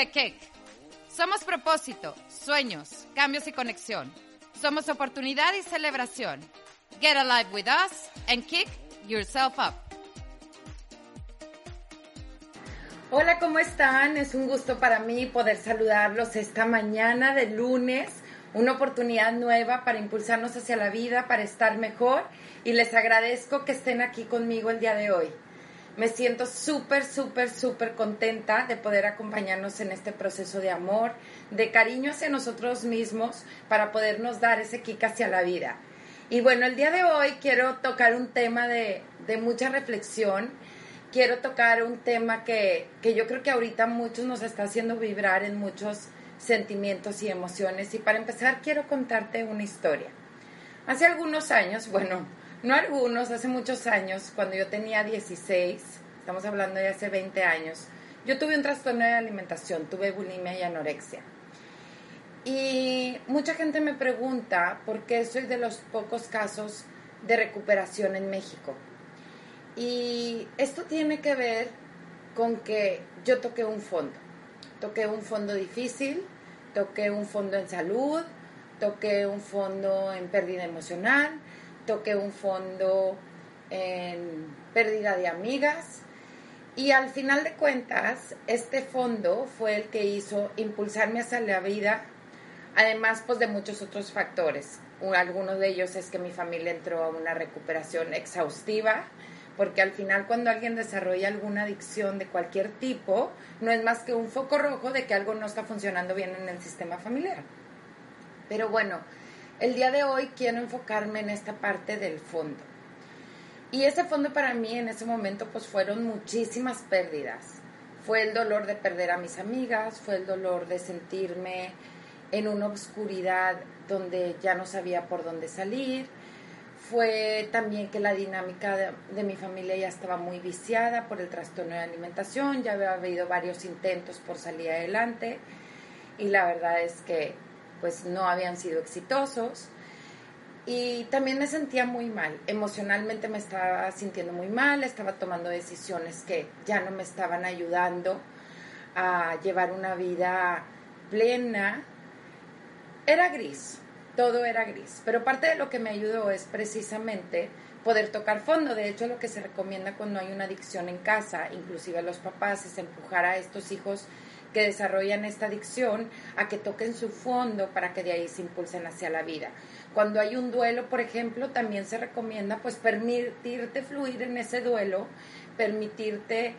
The Kick. Somos propósito, sueños, cambios y conexión. Somos oportunidad y celebración. Get alive with us and kick yourself up. Hola, ¿cómo están? Es un gusto para mí poder saludarlos esta mañana de lunes. Una oportunidad nueva para impulsarnos hacia la vida, para estar mejor. Y les agradezco que estén aquí conmigo el día de hoy. Me siento súper, súper, súper contenta de poder acompañarnos en este proceso de amor, de cariño hacia nosotros mismos para podernos dar ese kick hacia la vida. Y bueno, el día de hoy quiero tocar un tema de, de mucha reflexión. Quiero tocar un tema que, que yo creo que ahorita muchos nos está haciendo vibrar en muchos sentimientos y emociones. Y para empezar, quiero contarte una historia. Hace algunos años, bueno, no algunos, hace muchos años, cuando yo tenía 16, estamos hablando de hace 20 años, yo tuve un trastorno de alimentación, tuve bulimia y anorexia. Y mucha gente me pregunta por qué soy de los pocos casos de recuperación en México. Y esto tiene que ver con que yo toqué un fondo. Toqué un fondo difícil, toqué un fondo en salud, toqué un fondo en pérdida emocional, toqué un fondo en pérdida de amigas. Y al final de cuentas, este fondo fue el que hizo impulsarme hacia la vida, además pues de muchos otros factores. Algunos de ellos es que mi familia entró a una recuperación exhaustiva, porque al final cuando alguien desarrolla alguna adicción de cualquier tipo, no es más que un foco rojo de que algo no está funcionando bien en el sistema familiar. Pero bueno, el día de hoy quiero enfocarme en esta parte del fondo. Y ese fondo para mí en ese momento pues fueron muchísimas pérdidas. Fue el dolor de perder a mis amigas, fue el dolor de sentirme en una oscuridad donde ya no sabía por dónde salir. Fue también que la dinámica de, de, mi familia ya estaba muy viciada por el trastorno de alimentación, ya había habido varios intentos por salir adelante y la verdad es que pues no habían sido exitosos. Y también me sentía muy mal, emocionalmente me estaba sintiendo muy mal, estaba tomando decisiones que ya no me estaban ayudando a llevar una vida plena. Era gris, todo era gris, pero parte de lo que me ayudó es precisamente poder tocar fondo. De hecho, lo que se recomienda cuando hay una adicción en casa, inclusive a los papás, es empujar a estos hijos que desarrollan esta adicción a que toquen su fondo para que de ahí se impulsen hacia la vida. Cuando hay un duelo, por ejemplo, también se recomienda pues permitirte fluir en ese duelo, permitirte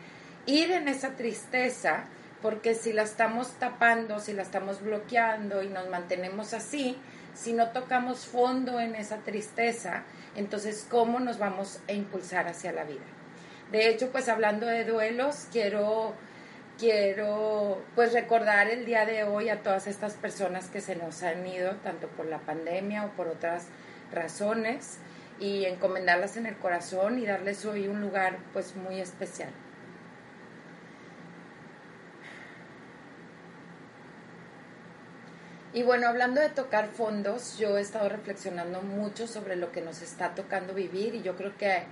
ir en esa tristeza, porque si la estamos tapando, si la estamos bloqueando y nos mantenemos así, si no tocamos fondo en esa tristeza, entonces ¿cómo nos vamos a impulsar hacia la vida? De hecho, pues hablando de duelos, quiero quiero pues recordar el día de hoy a todas estas personas que se nos han ido, tanto por la pandemia o por otras razones, y encomendarlas en el corazón y darles hoy un lugar pues muy especial. Y bueno, hablando de tocar fondos, yo he estado reflexionando mucho sobre lo que nos está tocando vivir y yo creo que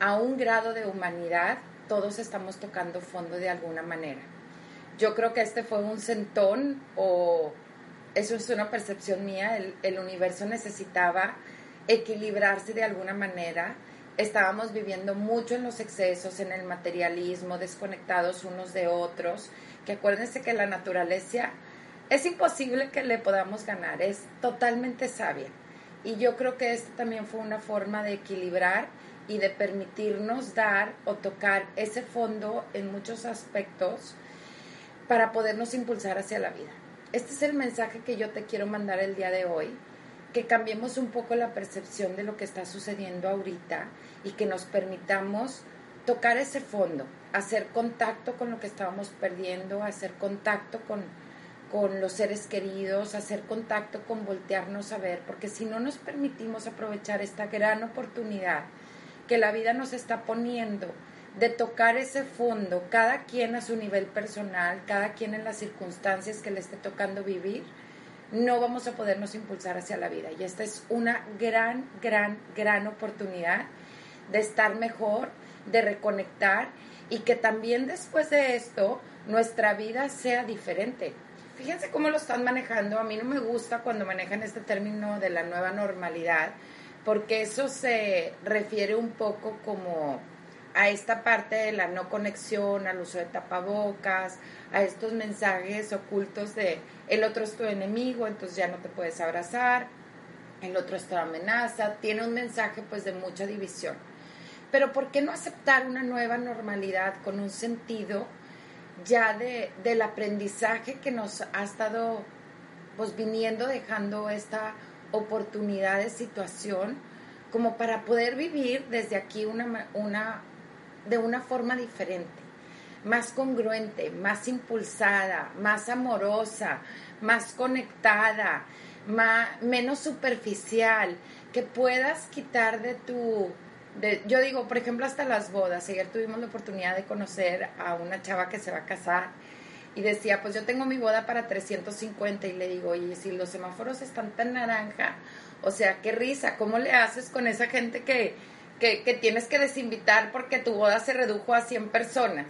a un grado de humanidad todos estamos tocando fondo de alguna manera. Yo creo que este fue un sentón o eso es una percepción mía, el, universo necesitaba equilibrarse de alguna manera. Estábamos viviendo mucho en los excesos, en el materialismo, desconectados unos de otros, que acuérdense que la naturaleza es imposible que le podamos ganar, es totalmente sabia. Y yo creo que esto también fue una forma de equilibrar y de permitirnos dar o tocar ese fondo en muchos aspectos para podernos impulsar hacia la vida. Este es el mensaje que yo te quiero mandar el día de hoy, que cambiemos un poco la percepción de lo que está sucediendo ahorita y que nos permitamos tocar ese fondo, hacer contacto con lo que estábamos perdiendo, hacer contacto con, con los seres queridos, hacer contacto con voltearnos a ver, porque si no nos permitimos aprovechar esta gran oportunidad que la vida nos está poniendo de tocar ese fondo, cada quien a su nivel personal, cada quien en las circunstancias que le esté tocando vivir, no vamos a podernos impulsar hacia la vida. Y esta es una gran, gran, gran oportunidad de estar mejor, de reconectar y que también después de esto nuestra vida sea diferente. Fíjense cómo lo están manejando. A mí no me gusta cuando manejan este término de la nueva normalidad, porque eso se refiere un poco como a esta parte de la no conexión, al uso de tapabocas, a estos mensajes ocultos de el otro es tu enemigo, entonces ya no te puedes abrazar, el otro es tu amenaza, tiene un mensaje pues de mucha división. Pero ¿por qué no aceptar una nueva normalidad con un sentido ya de, del aprendizaje que nos ha estado pues viniendo dejando esta oportunidad de situación como para poder vivir desde aquí una, una, de una forma diferente, más congruente, más impulsada, más amorosa, más conectada, más, menos superficial, que puedas quitar de tu yo digo, por ejemplo, hasta las bodas. Ayer tuvimos la oportunidad de conocer a una chava que se va a casar y decía, pues yo tengo mi boda para 350 y le digo, oye, si los semáforos están tan naranja, o sea, qué risa, ¿cómo le haces con esa gente que, que, que tienes que desinvitar porque tu boda se redujo a 100 personas?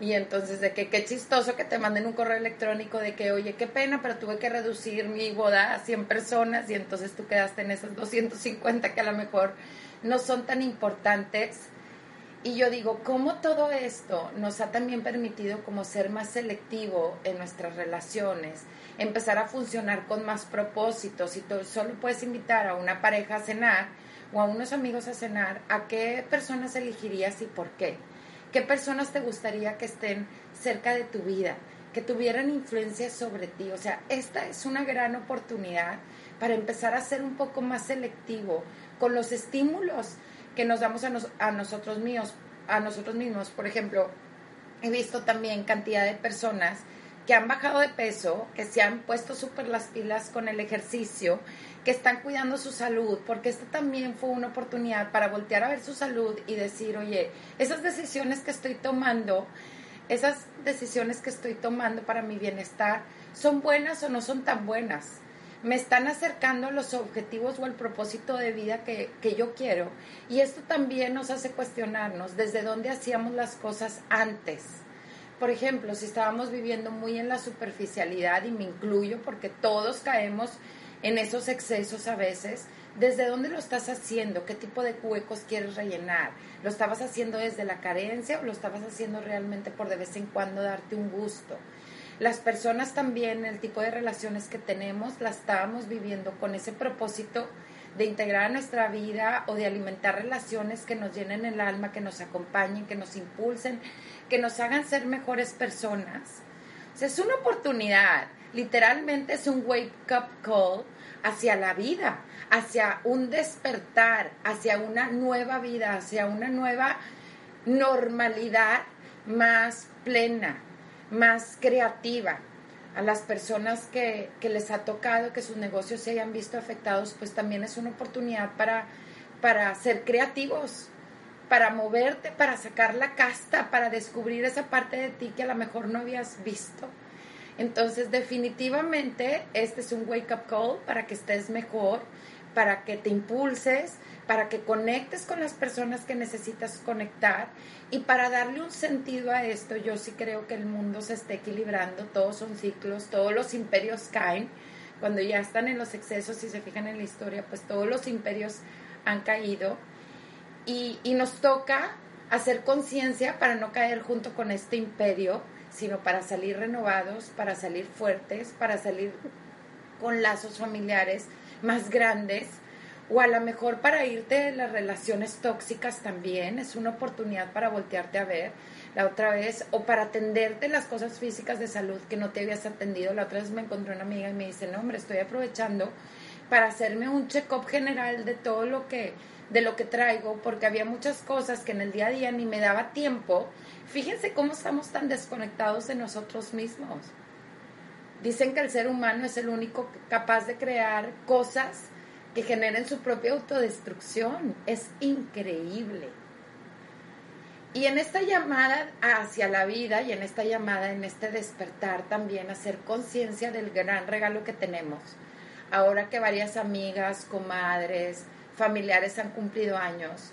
Y entonces de que qué chistoso que te manden un correo electrónico de que, oye, qué pena, pero tuve que reducir mi boda a 100 personas y entonces tú quedaste en esas 250 que a lo mejor no son tan importantes. Y yo digo, ¿cómo todo esto nos ha también permitido como ser más selectivo en nuestras relaciones, empezar a funcionar con más propósitos? Si tú solo puedes invitar a una pareja a cenar o a unos amigos a cenar, ¿a qué personas elegirías y por qué? ¿Qué personas te gustaría que estén cerca de tu vida, que tuvieran influencia sobre ti? O sea, esta es una gran oportunidad para empezar a ser un poco más selectivo, con los estímulos que nos damos a, a nosotros míos, a nosotros mismos. Por ejemplo, he visto también cantidad de personas que han bajado de peso, que se han puesto súper las pilas con el ejercicio, que están cuidando su salud, porque esta también fue una oportunidad para voltear a ver su salud y decir, oye, esas decisiones que estoy tomando, esas decisiones que estoy tomando para mi bienestar, ¿son buenas o no son tan buenas? Me están acercando a los objetivos o el propósito de vida que, que, yo quiero. Y esto también nos hace cuestionarnos desde dónde hacíamos las cosas antes. Por ejemplo, si estábamos viviendo muy en la superficialidad, y me incluyo porque todos caemos en esos excesos a veces, ¿desde dónde lo estás haciendo? ¿Qué tipo de huecos quieres rellenar? ¿Lo estabas haciendo desde la carencia o lo estabas haciendo realmente por de vez en cuando darte un gusto? Las personas también, el tipo de relaciones que tenemos, las estábamos viviendo con ese propósito de integrar a nuestra vida o de alimentar relaciones que nos llenen el alma, que nos acompañen, que nos impulsen, que nos hagan ser mejores personas. Es una oportunidad, literalmente es un wake up call hacia la vida, hacia un despertar, hacia una nueva vida, hacia una nueva normalidad más plena, más creativa. A las personas que, les ha tocado que sus negocios se hayan visto afectados, pues también es una oportunidad para, para ser creativos, para moverte, para sacar la casta, para descubrir esa parte de ti que a lo mejor no habías visto. Entonces, definitivamente, este es un wake up call para que estés mejor, para que te impulses, para que conectes con las personas que necesitas conectar. Y para darle un sentido a esto, yo sí creo que el mundo se está equilibrando, todos son ciclos, todos los imperios caen, cuando ya están en los excesos, si se fijan en la historia, pues todos los imperios han caído. Y, y nos toca hacer conciencia para no caer junto con este imperio, sino para salir renovados, para salir fuertes, para salir con lazos familiares más grandes, o a lo mejor para irte de las relaciones tóxicas también es una oportunidad para voltearte a ver la otra vez o para atenderte las cosas físicas de salud que no te habías atendido. La otra vez me encontré una amiga y me dice, no hombre, estoy aprovechando para hacerme un check-up general de todo lo que de lo que traigo, porque había muchas cosas que en el día a día ni me daba tiempo. Fíjense cómo estamos tan desconectados de nosotros mismos. Dicen que el ser humano es el único capaz de crear cosas que generen su propia autodestrucción. Es increíble. Y en esta llamada hacia la vida y en esta llamada, en este despertar también, hacer conciencia del gran regalo que tenemos. Ahora que varias amigas, comadres, familiares han cumplido años,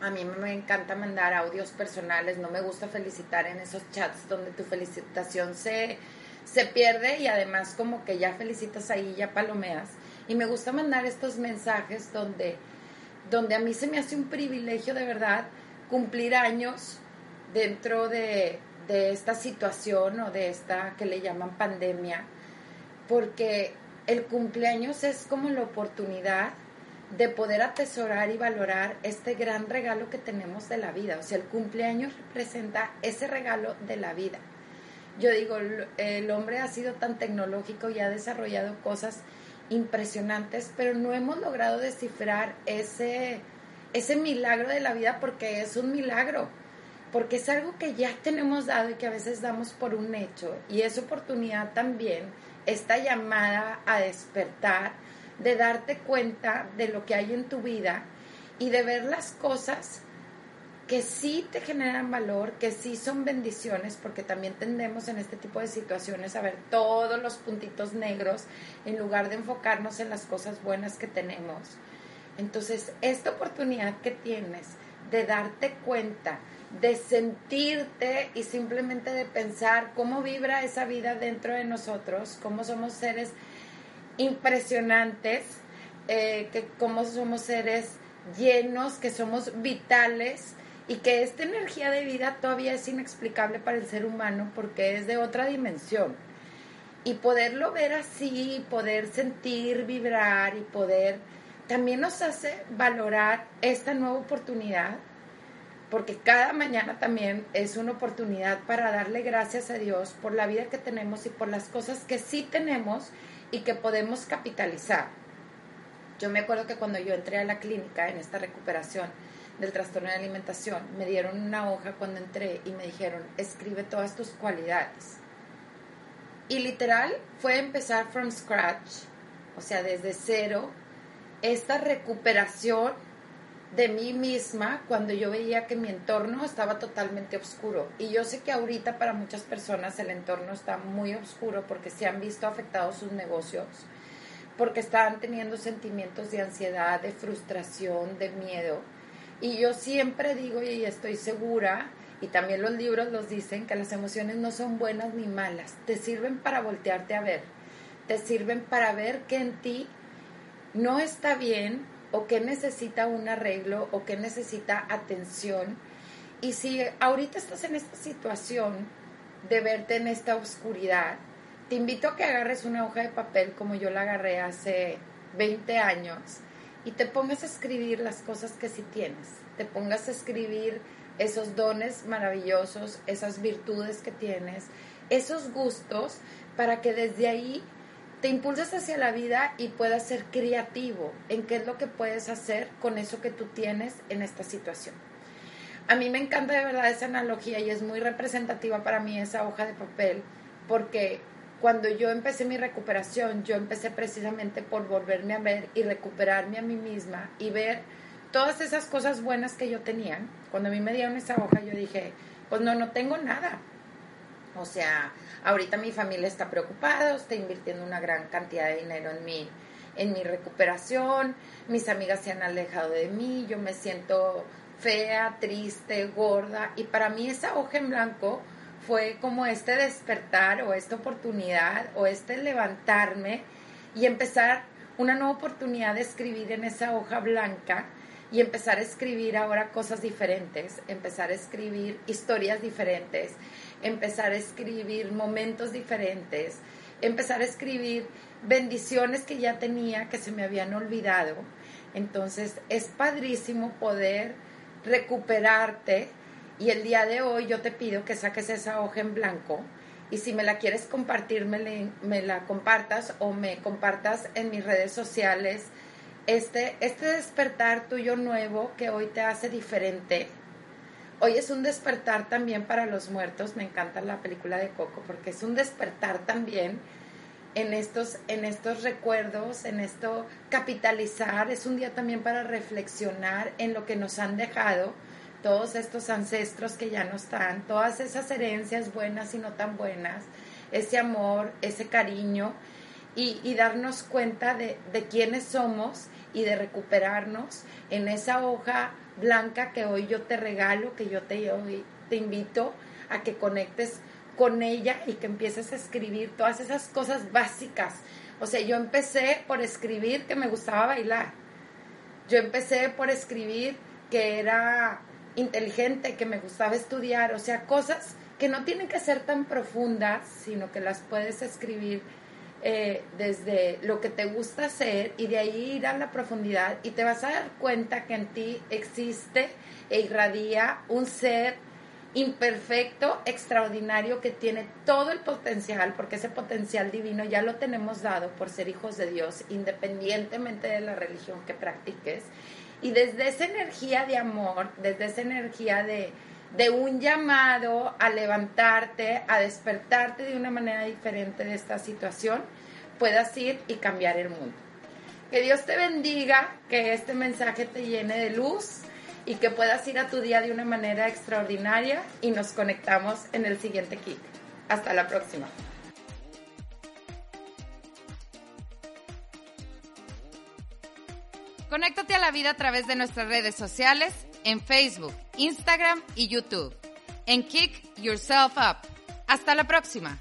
a mí me encanta mandar audios personales, no me gusta felicitar en esos chats donde tu felicitación se, se pierde y además como que ya felicitas ahí, ya palomeas. Y me gusta mandar estos mensajes donde, donde a mí se me hace un privilegio de verdad cumplir años dentro de, esta situación o de esta que le llaman pandemia, porque el cumpleaños es como la oportunidad de poder atesorar y valorar este gran regalo que tenemos de la vida. O sea, el cumpleaños representa ese regalo de la vida. Yo digo, el hombre ha sido tan tecnológico y ha desarrollado cosas impresionantes, pero no hemos logrado descifrar ese, ese milagro de la vida porque es un milagro, porque es algo que ya tenemos dado y que a veces damos por un hecho. Y es oportunidad también, esta llamada a despertar, de darte cuenta de lo que hay en tu vida y de ver las cosas que sí te generan valor, que sí son bendiciones, porque también tendemos en este tipo de situaciones a ver todos los puntitos negros en lugar de enfocarnos en las cosas buenas que tenemos. Entonces, esta oportunidad que tienes de darte cuenta, de sentirte y simplemente de pensar cómo vibra esa vida dentro de nosotros, cómo somos seres impresionantes, eh, que cómo somos seres llenos, que somos vitales y que esta energía de vida todavía es inexplicable para el ser humano porque es de otra dimensión. Y poderlo ver así, poder sentir, vibrar y poder también nos hace valorar esta nueva oportunidad, porque cada mañana también es una oportunidad para darle gracias a Dios por la vida que tenemos y por las cosas que sí tenemos y que podemos capitalizar. Yo me acuerdo que cuando yo entré a la clínica en esta recuperación del trastorno de alimentación, me dieron una hoja cuando entré y me dijeron, escribe todas tus cualidades. Y literal fue empezar from scratch, o sea, desde cero, esta recuperación de mí misma cuando yo veía que mi entorno estaba totalmente oscuro. Y yo sé que ahorita para muchas personas el entorno está muy oscuro porque se han visto afectados sus negocios, porque están teniendo sentimientos de ansiedad, de frustración, de miedo. Y yo siempre digo y estoy segura, y también los libros los dicen, que las emociones no son buenas ni malas, te sirven para voltearte a ver, te sirven para ver que en ti no está bien o que necesita un arreglo o que necesita atención. Y si ahorita estás en esta situación de verte en esta oscuridad, te invito a que agarres una hoja de papel como yo la agarré hace 20 años y te pongas a escribir las cosas que sí tienes, te pongas a escribir esos dones maravillosos, esas virtudes que tienes, esos gustos, para que desde ahí te impulses hacia la vida y puedas ser creativo en qué es lo que puedes hacer con eso que tú tienes en esta situación. A mí me encanta de verdad esa analogía y es muy representativa para mí esa hoja de papel porque cuando yo empecé mi recuperación, yo empecé precisamente por volverme a ver y recuperarme a mí misma y ver todas esas cosas buenas que yo tenía. Cuando a mí me dieron esa hoja, yo dije, pues no, no tengo nada. O sea, ahorita mi familia está preocupada, está invirtiendo una gran cantidad de dinero en mi, en mi recuperación, mis amigas se han alejado de mí, yo me siento fea, triste, gorda, y para mí esa hoja en blanco fue como este despertar o esta oportunidad o este levantarme y empezar una nueva oportunidad de escribir en esa hoja blanca y empezar a escribir ahora cosas diferentes, empezar a escribir historias diferentes, empezar a escribir momentos diferentes, empezar a escribir bendiciones que ya tenía, que se me habían olvidado. Entonces es padrísimo poder recuperarte y el día de hoy yo te pido que saques esa hoja en blanco y si me la quieres compartir, me, la compartas o me compartas en mis redes sociales. Este, este despertar tuyo nuevo que hoy te hace diferente. Hoy es un despertar también para los muertos. Me encanta la película de Coco porque es un despertar también en estos, en estos recuerdos, en esto capitalizar. Es un día también para reflexionar en lo que nos han dejado todos estos ancestros que ya no están, todas esas herencias buenas y no tan buenas, ese amor, ese cariño y, darnos cuenta de, quiénes somos y de recuperarnos en esa hoja blanca que hoy yo te regalo, que yo te, te invito a que conectes con ella y que empieces a escribir todas esas cosas básicas. O sea, yo empecé por escribir que me gustaba bailar. Yo empecé por escribir que era inteligente, que me gustaba estudiar. O sea, cosas que no tienen que ser tan profundas, sino que las puedes escribir eh, desde lo que te gusta hacer y de ahí ir a la profundidad y te vas a dar cuenta que en ti existe e irradia un ser imperfecto, extraordinario, que tiene todo el potencial, porque ese potencial divino ya lo tenemos dado por ser hijos de Dios, independientemente de la religión que practiques. Y desde esa energía de amor, desde esa energía de, de un llamado a levantarte, a despertarte de una manera diferente de esta situación, puedas ir y cambiar el mundo. Que Dios te bendiga, que este mensaje te llene de luz y que puedas ir a tu día de una manera extraordinaria y nos conectamos en el siguiente kit. Hasta la próxima. Conéctate a la vida a través de nuestras redes sociales en Facebook, Instagram y YouTube. En Kick Yourself Up. Hasta la próxima.